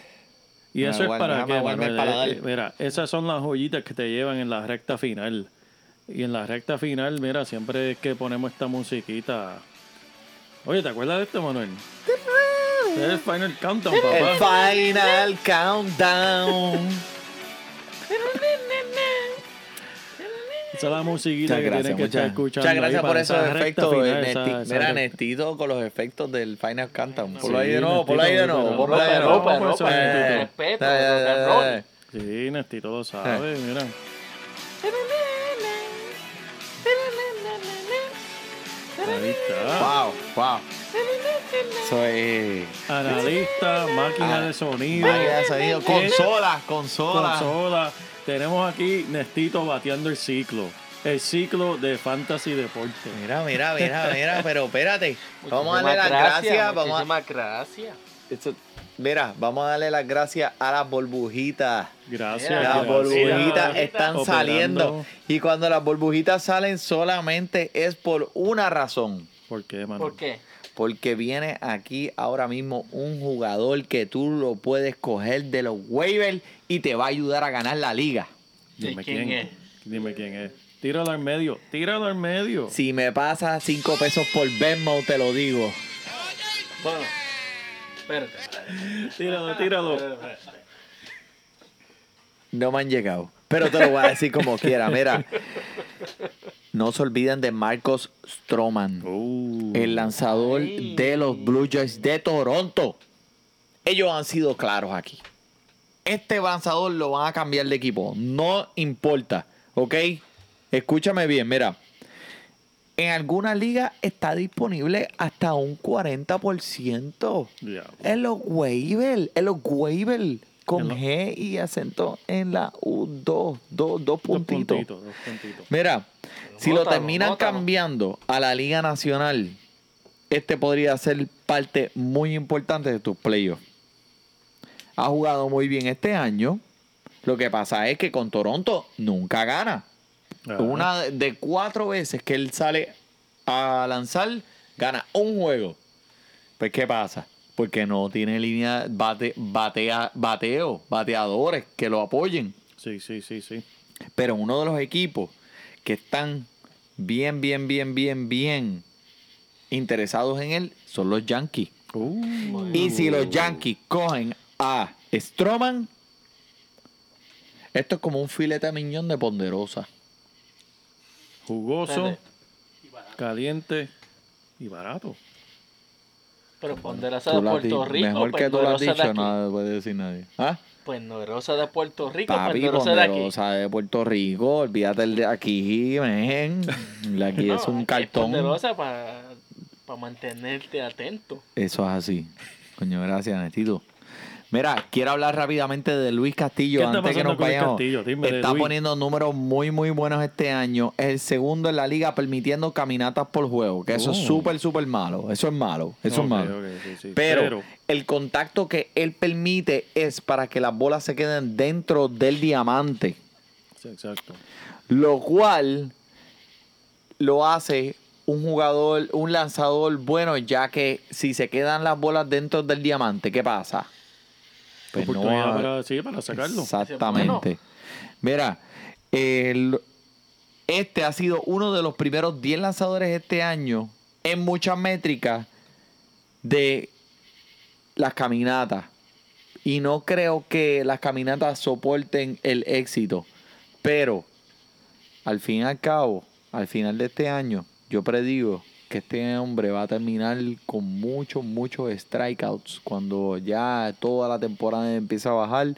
S3: Y
S2: Déjame
S3: eso es para
S2: el
S3: Manuel? Eh, eh, Mira, esas son las joyitas que te llevan en la recta final. Y en la recta final, mira, siempre es que ponemos esta musiquita. Oye, ¿te acuerdas de esto, Manuel? Es el Final Countdown,
S2: El
S3: papá.
S2: final countdown.
S3: Esa es la musiquita
S2: Muchas
S3: que
S2: gracias,
S3: tienes que estar
S2: muchas,
S3: escuchando.
S2: muchas gracias
S3: ahí
S2: por esos efectos.
S3: esa
S2: mira, Nestito con los efectos del Final Countdown. Ponlo ahí de nuevo, ponlo ahí de nuevo, ponlo ahí de nuevo.
S4: respeto,
S2: Eh, eh, eh, eh.
S3: Sí, Nestito lo sabe, mira. Ahí está.
S2: Wow, wow. Soy
S3: Analista, máquina
S2: Ah,
S3: de sonido.
S2: máquina de sonido,
S3: Eh,
S2: consola, consola.
S3: consola. Tenemos aquí Nestito bateando el ciclo. El ciclo de Fantasy Deporte.
S2: Mira, mira, mira, mira, pero espérate. Vamos a darle las gracias. Vamos a-
S4: gracias.
S2: Mira, vamos a darle las gracias a las burbujitas.
S3: Gracias.
S2: Las
S3: gracias.
S2: burbujitas están
S3: operando.
S2: saliendo. Y cuando las burbujitas salen solamente es por una razón.
S3: ¿Por qué, mano?
S4: ¿Por qué?
S2: Porque viene aquí ahora mismo un jugador que tú lo puedes coger de los waivers y te va a ayudar a ganar la liga.
S3: Dime
S4: ¿Quién
S3: quién,
S4: es?
S3: Dime quién es. Tíralo al medio. Tíralo al medio.
S2: Si me pasa cinco pesos por Venmo, te lo digo.
S4: Bueno, espérate.
S3: Tíralo, tíralo.
S2: No me han llegado. Pero te lo voy a decir como quiera. Mira, no se olviden de Marcos Stroman.
S3: Uh,
S2: el lanzador
S4: Ay.
S2: de los Blue Jays de Toronto. Ellos han sido claros aquí. Este lanzador lo van a cambiar de equipo. No importa. ¿Ok? Escúchame bien, mira. En algunas ligas está disponible hasta un 40%.
S3: diablo.
S2: En los waivers. En los waivers. Con
S3: lo-
S2: G y acento en la U2. Dos, dos
S3: Dos
S2: puntitos.
S3: puntitos, dos puntitos.
S2: Mira, si lo terminan
S4: nótalo.
S2: cambiando a la Liga Nacional, este podría ser parte muy importante de tus playoffs. Ha jugado muy bien este año. Lo que pasa es que con Toronto nunca gana.
S3: Ajá.
S2: Una de cuatro veces que él sale a lanzar, gana un juego. Pues, ¿qué pasa? Porque no tiene línea bate, batea, bateo, bateadores que lo apoyen.
S3: Sí, sí, sí, sí.
S2: Pero uno de los equipos que están bien, bien, bien, bien, bien interesados en él son los Yankees.
S3: Uh,
S2: Y si los Yankees cogen a Stroman, esto es como un filete miñón de ponderosa.
S3: jugoso, caliente y barato.
S4: Pero ponderosa de Puerto Rico,
S2: Mejor
S4: pues
S2: que tú lo has
S4: de
S2: dicho, nada puede decir nadie. ¿Ah?
S4: Ponderosa de Puerto Rico,
S2: Papi,
S4: ponderosa de aquí.
S2: ponderosa de Puerto Rico, olvídate el de aquí, men. La Aquí
S4: No,
S2: es un
S4: aquí
S2: cartón.
S4: ponderosa para mantenerte atento.
S2: Eso es así. Coño, gracias, Nestito. Mira, quiero hablar rápidamente de Luis Castillo
S3: ¿Qué está
S2: antes que nos vayamos.
S3: Castillo? Dime
S2: está
S3: Luis.
S2: poniendo números muy, muy buenos este año. Es el segundo en la liga permitiendo caminatas por juego, que eso es
S3: Oh.
S2: súper, súper malo. Eso es malo. Eso es malo.
S3: ok, sí, sí.
S2: Pero,
S3: Pero-
S2: el contacto que él permite es para que las bolas se queden dentro del diamante.
S3: Sí, exacto.
S2: Lo cual lo hace un jugador, un lanzador bueno, ya que si se quedan las bolas dentro del diamante, ¿qué pasa? Pues no
S3: Oportunidad
S2: va-
S3: para, sí, para sacarlo.
S2: Exactamente. Mira, el- este ha sido uno de los primeros 10 lanzadores este año en muchas métricas de las caminatas. Y no creo que las caminatas soporten el éxito. Pero, al fin y al cabo, al final de este año, yo predigo que este hombre va a terminar con muchos, muchos strikeouts. Cuando ya toda la temporada empieza a bajar,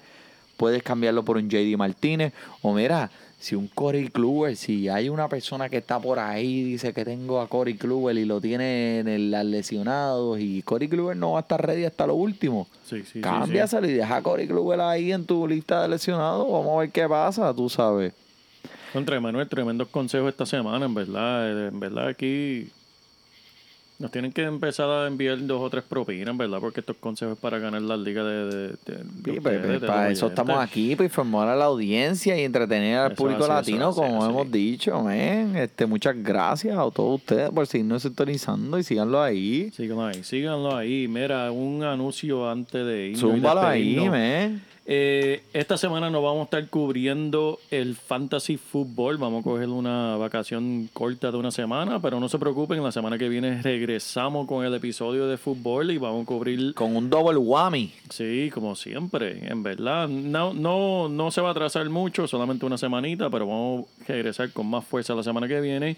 S2: puedes cambiarlo por un JD Martínez. O mira, si un Corey Kluber, si hay una persona que está por ahí, dice que tengo a Corey Kluber y lo tiene en el, las lesionados y Corey Kluber no va a estar ready hasta lo último.
S3: Sí, sí, sí,
S2: Cámbiaselo y deja a Corey Kluber ahí en tu lista de lesionados. Vamos a ver qué pasa, tú sabes.
S3: sí. Contra Emanuel, tremendos consejos esta semana, en verdad. En verdad, aquí nos tienen que empezar a enviar dos o tres propinas, verdad, porque estos consejos para ganar la liga de. de, de- de
S2: Sí,
S3: ustedes,
S2: pues, para eso estamos aquí, para informar a la audiencia y entretener al
S3: Eso
S2: público
S3: así,
S2: latino,
S3: así,
S2: como
S3: así.
S2: hemos dicho, men. Este, muchas gracias a todos ustedes por seguirnos sintonizando y síganlo ahí.
S3: Síganlo ahí, síganlo ahí. Mira, un anuncio antes de y
S2: Zúmbalo ahí,
S3: despedirnos. Eh, esta semana nos vamos a estar cubriendo el fantasy fútbol. Vamos a coger una vacación corta de una semana, pero no se preocupen, la semana que viene regresamos con el episodio de fútbol y vamos a cubrir,
S2: Con un double whammy.
S3: sí, como siempre, en verdad. No, no, no se va a atrasar mucho, solamente una semanita, pero vamos a regresar con más fuerza la semana que viene.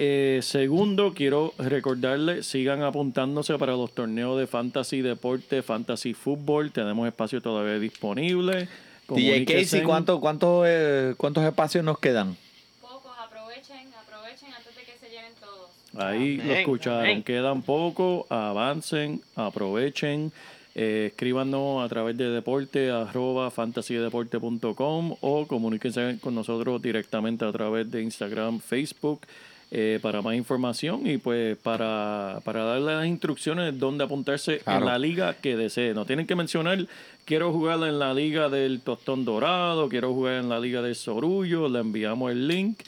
S3: Eh, segundo, quiero recordarles, sigan apuntándose para los torneos de fantasy deporte, fantasy fútbol. Tenemos espacio todavía disponible.
S2: DJ Casey. ¿cuánto, cuánto, eh, ¿cuántos espacios nos quedan?
S6: Pocos, aprovechen, aprovechen antes de que se llenen todos.
S3: Ahí lo escucharon.
S4: amén.
S3: Quedan poco. Avancen, aprovechen. Eh, escríbanos a través de deporte arroba fantasydeporte.com o comuníquense con nosotros directamente a través de Instagram, Facebook eh, para más información y pues para, para darle las instrucciones de dónde apuntarse
S2: Claro.
S3: en la liga que desee. No tienen que mencionar, quiero jugar en la liga del Tostón Dorado, quiero jugar en la liga del Sorullo, le enviamos el link,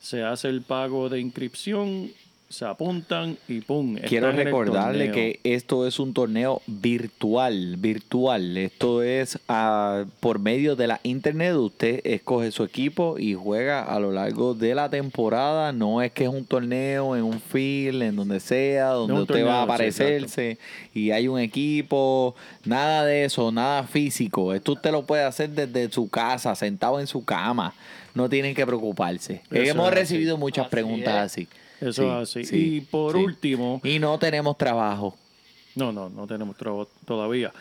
S3: se hace el pago de inscripción, se apuntan y pum.
S2: Quiero recordarle que esto es un torneo virtual, virtual. Esto es ah, por medio de la internet. Usted escoge su equipo y juega a lo largo de la temporada. No es que es un torneo en un field, en donde sea, donde usted va a
S3: sí,
S2: aparecerse y hay un equipo. Nada de eso, nada físico. Esto usted lo puede hacer desde su casa, sentado en su cama. No tienen que preocuparse.
S3: Eso
S2: Hemos
S3: así.
S2: recibido muchas
S4: Así
S2: preguntas
S4: es.
S2: así.
S3: Eso es
S2: Sí,
S3: así.
S2: sí,
S3: y por
S2: sí.
S3: último,
S2: Y no tenemos trabajo.
S3: No, no, no tenemos trabajo todavía.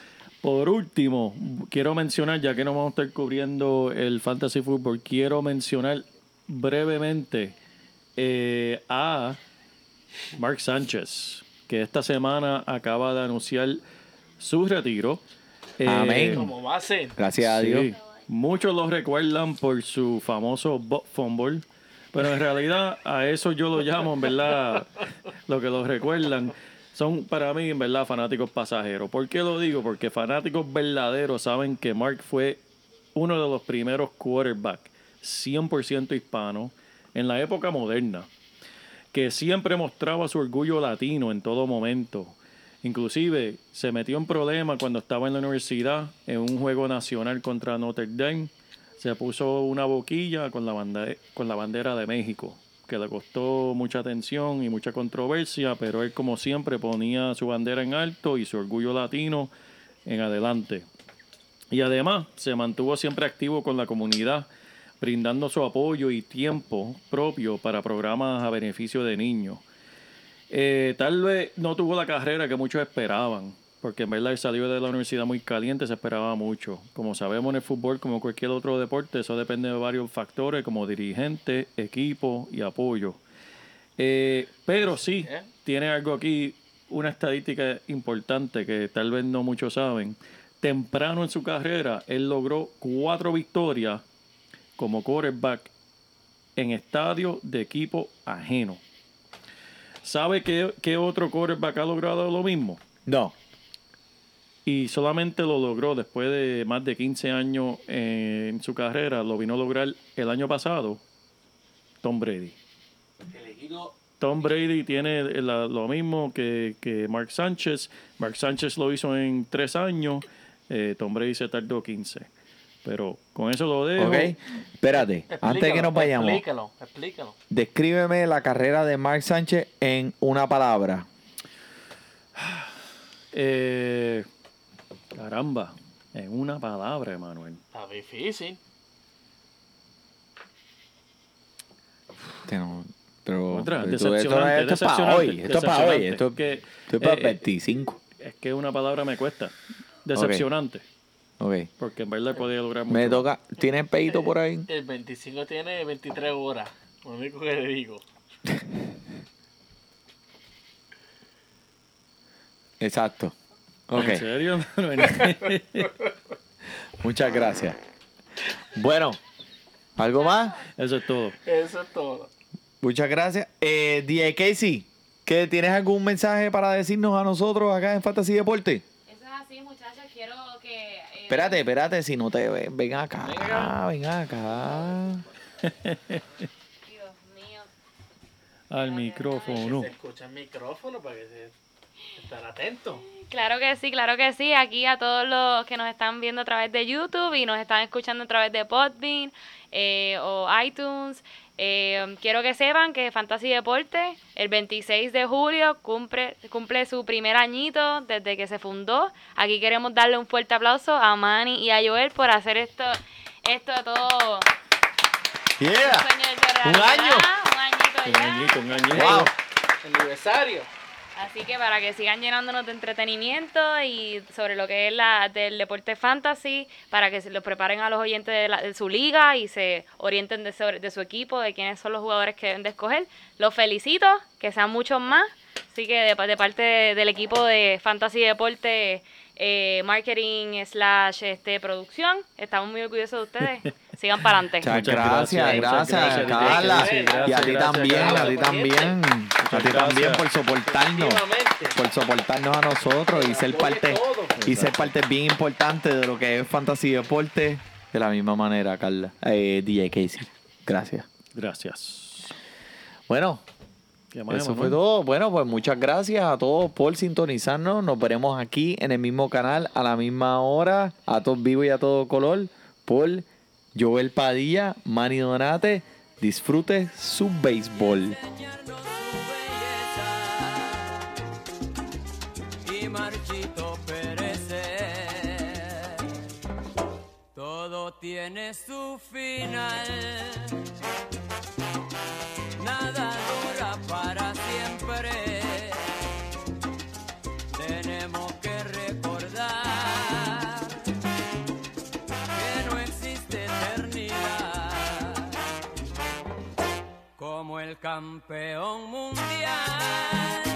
S3: Por último, quiero mencionar, ya que no vamos a estar cubriendo el fantasy fútbol, quiero mencionar brevemente eh, a Mark Sánchez, que esta semana acaba de anunciar su retiro. Eh,
S2: Amén.
S4: ¿Cómo va a ser?
S2: Gracias a
S3: Sí,
S2: Dios.
S3: Muchos lo recuerdan por su famoso bot fumble, pero en realidad a eso yo lo llamo, en verdad, lo que lo recuerdan son para mí, en verdad, fanáticos pasajeros. ¿Por qué lo digo? Porque fanáticos verdaderos saben que Mark fue uno de los primeros quarterbacks 100% hispanos en la época moderna que siempre mostraba su orgullo latino en todo momento. Inclusive se metió en problemas cuando estaba en la universidad en un juego nacional contra Notre Dame. Se puso una boquilla con la, con la bandera de México, que le costó mucha atención y mucha controversia, pero él como siempre ponía su bandera en alto y su orgullo latino en adelante. Y además se mantuvo siempre activo con la comunidad, brindando su apoyo y tiempo propio para programas a beneficio de niños. Eh, tal vez no tuvo la carrera que muchos esperaban, porque en verdad él salió de la universidad muy caliente, se esperaba mucho. Como sabemos en el fútbol, como cualquier otro deporte, eso depende de varios factores como dirigente, equipo y apoyo. Eh, pero sí, tiene algo aquí, una estadística importante que tal vez no muchos saben. temprano en su carrera, él logró cuatro victorias como quarterback en estadio de equipo ajeno. ¿Sabe qué, qué otro quarterback ha logrado lo mismo?
S2: No.
S3: Y solamente lo logró después de más de 15 años en su carrera, lo vino a lograr el año pasado Tom Brady. Tom Brady tiene la- lo mismo que, que Mark Sánchez. Mark Sánchez lo hizo en tres años, eh, Tom Brady se tardó 15. Pero con eso lo dejo.
S2: Ok. Espérate, antes de que nos vayamos,
S4: Explícalo, explícalo.
S2: descríbeme la carrera de Mark Sánchez en una palabra.
S3: Eh, caramba, en una palabra, Emanuel.
S4: Está difícil.
S2: No- Pero,
S3: Otra,
S2: pero tú- esto,
S3: decepcionante,
S2: esto es para hoy. Esto es para hoy. Esto,
S3: Que,
S2: esto es para
S3: eh,
S2: 25.
S3: Es que una palabra me cuesta. Decepcionante.
S2: Ok.
S3: Porque en verdad podía lograr mucho.
S2: Me toca. ¿Tienes pedito por ahí?
S4: El 25 tiene 23 horas. Lo único que le digo.
S2: Exacto.
S3: ¿En serio?
S2: Muchas gracias. Bueno, ¿algo más?
S3: Eso es todo.
S4: Eso es todo.
S2: Muchas gracias. Eh, DJ Casey, ¿qué, ¿tienes algún mensaje para decirnos a nosotros acá en Fantasy Deporte?
S6: Eso es así, muchachos. Quiero que. eh,
S2: Espérate, espérate, si no te ven, ven acá,
S4: Venga.
S2: ven acá.
S6: Dios mío.
S3: Al micrófono.
S4: Se escucha el micrófono para que se estar atento.
S6: Claro que sí, claro que sí. Aquí a todos los que nos están viendo a través de YouTube y nos están escuchando a través de Podbean eh, o iTunes. eh, quiero que sepan que Fantasy Deporte el 26 de julio cumple, cumple su primer añito desde que se fundó. Aquí queremos darle un fuerte aplauso a Manny y a Joel por hacer esto, esto todo.
S2: Yeah.
S6: un sueño hecho
S2: Un año.
S6: Un añito
S3: Un
S6: ya.
S3: añito, un añito.
S2: Wow.
S4: Aniversario.
S6: Así que para que sigan llenándonos de entretenimiento y sobre lo que es la del deporte fantasy, para que se los preparen a los oyentes de, la- de su liga y se orienten de, sobre- de su equipo, de quiénes son los jugadores que deben de escoger. Los felicito, que sean muchos más. Así que de, de parte de- del equipo de Fantasy Deporte, eh, marketing slash este, producción, estamos muy orgullosos de ustedes. Sigan para adelante.
S2: Muchas gracias,
S3: gracias,
S2: gracias,
S3: muchas gracias,
S2: Carla. Y a ti
S3: gracias,
S2: también,
S3: gracias,
S2: a ti también. A ti también por soportarnos. Por soportarnos a nosotros y ser parte, y ser parte bien importante de lo que es fantasy deporte. De la misma manera, Carla. Eh, DJ Casey. Gracias.
S3: Gracias.
S2: Bueno,
S3: ¿Qué más,
S2: Eso fue todo. Bueno, pues muchas gracias a todos por sintonizarnos. Nos veremos aquí en el mismo canal a la misma hora, a todos vivo y a todo color, por Joel Padilla, Manny Donate. Disfrute su béisbol.
S1: marchito perecer. Todo tiene su final. Nada dura para siempre. Tenemos que recordar que no existe eternidad como el campeón mundial.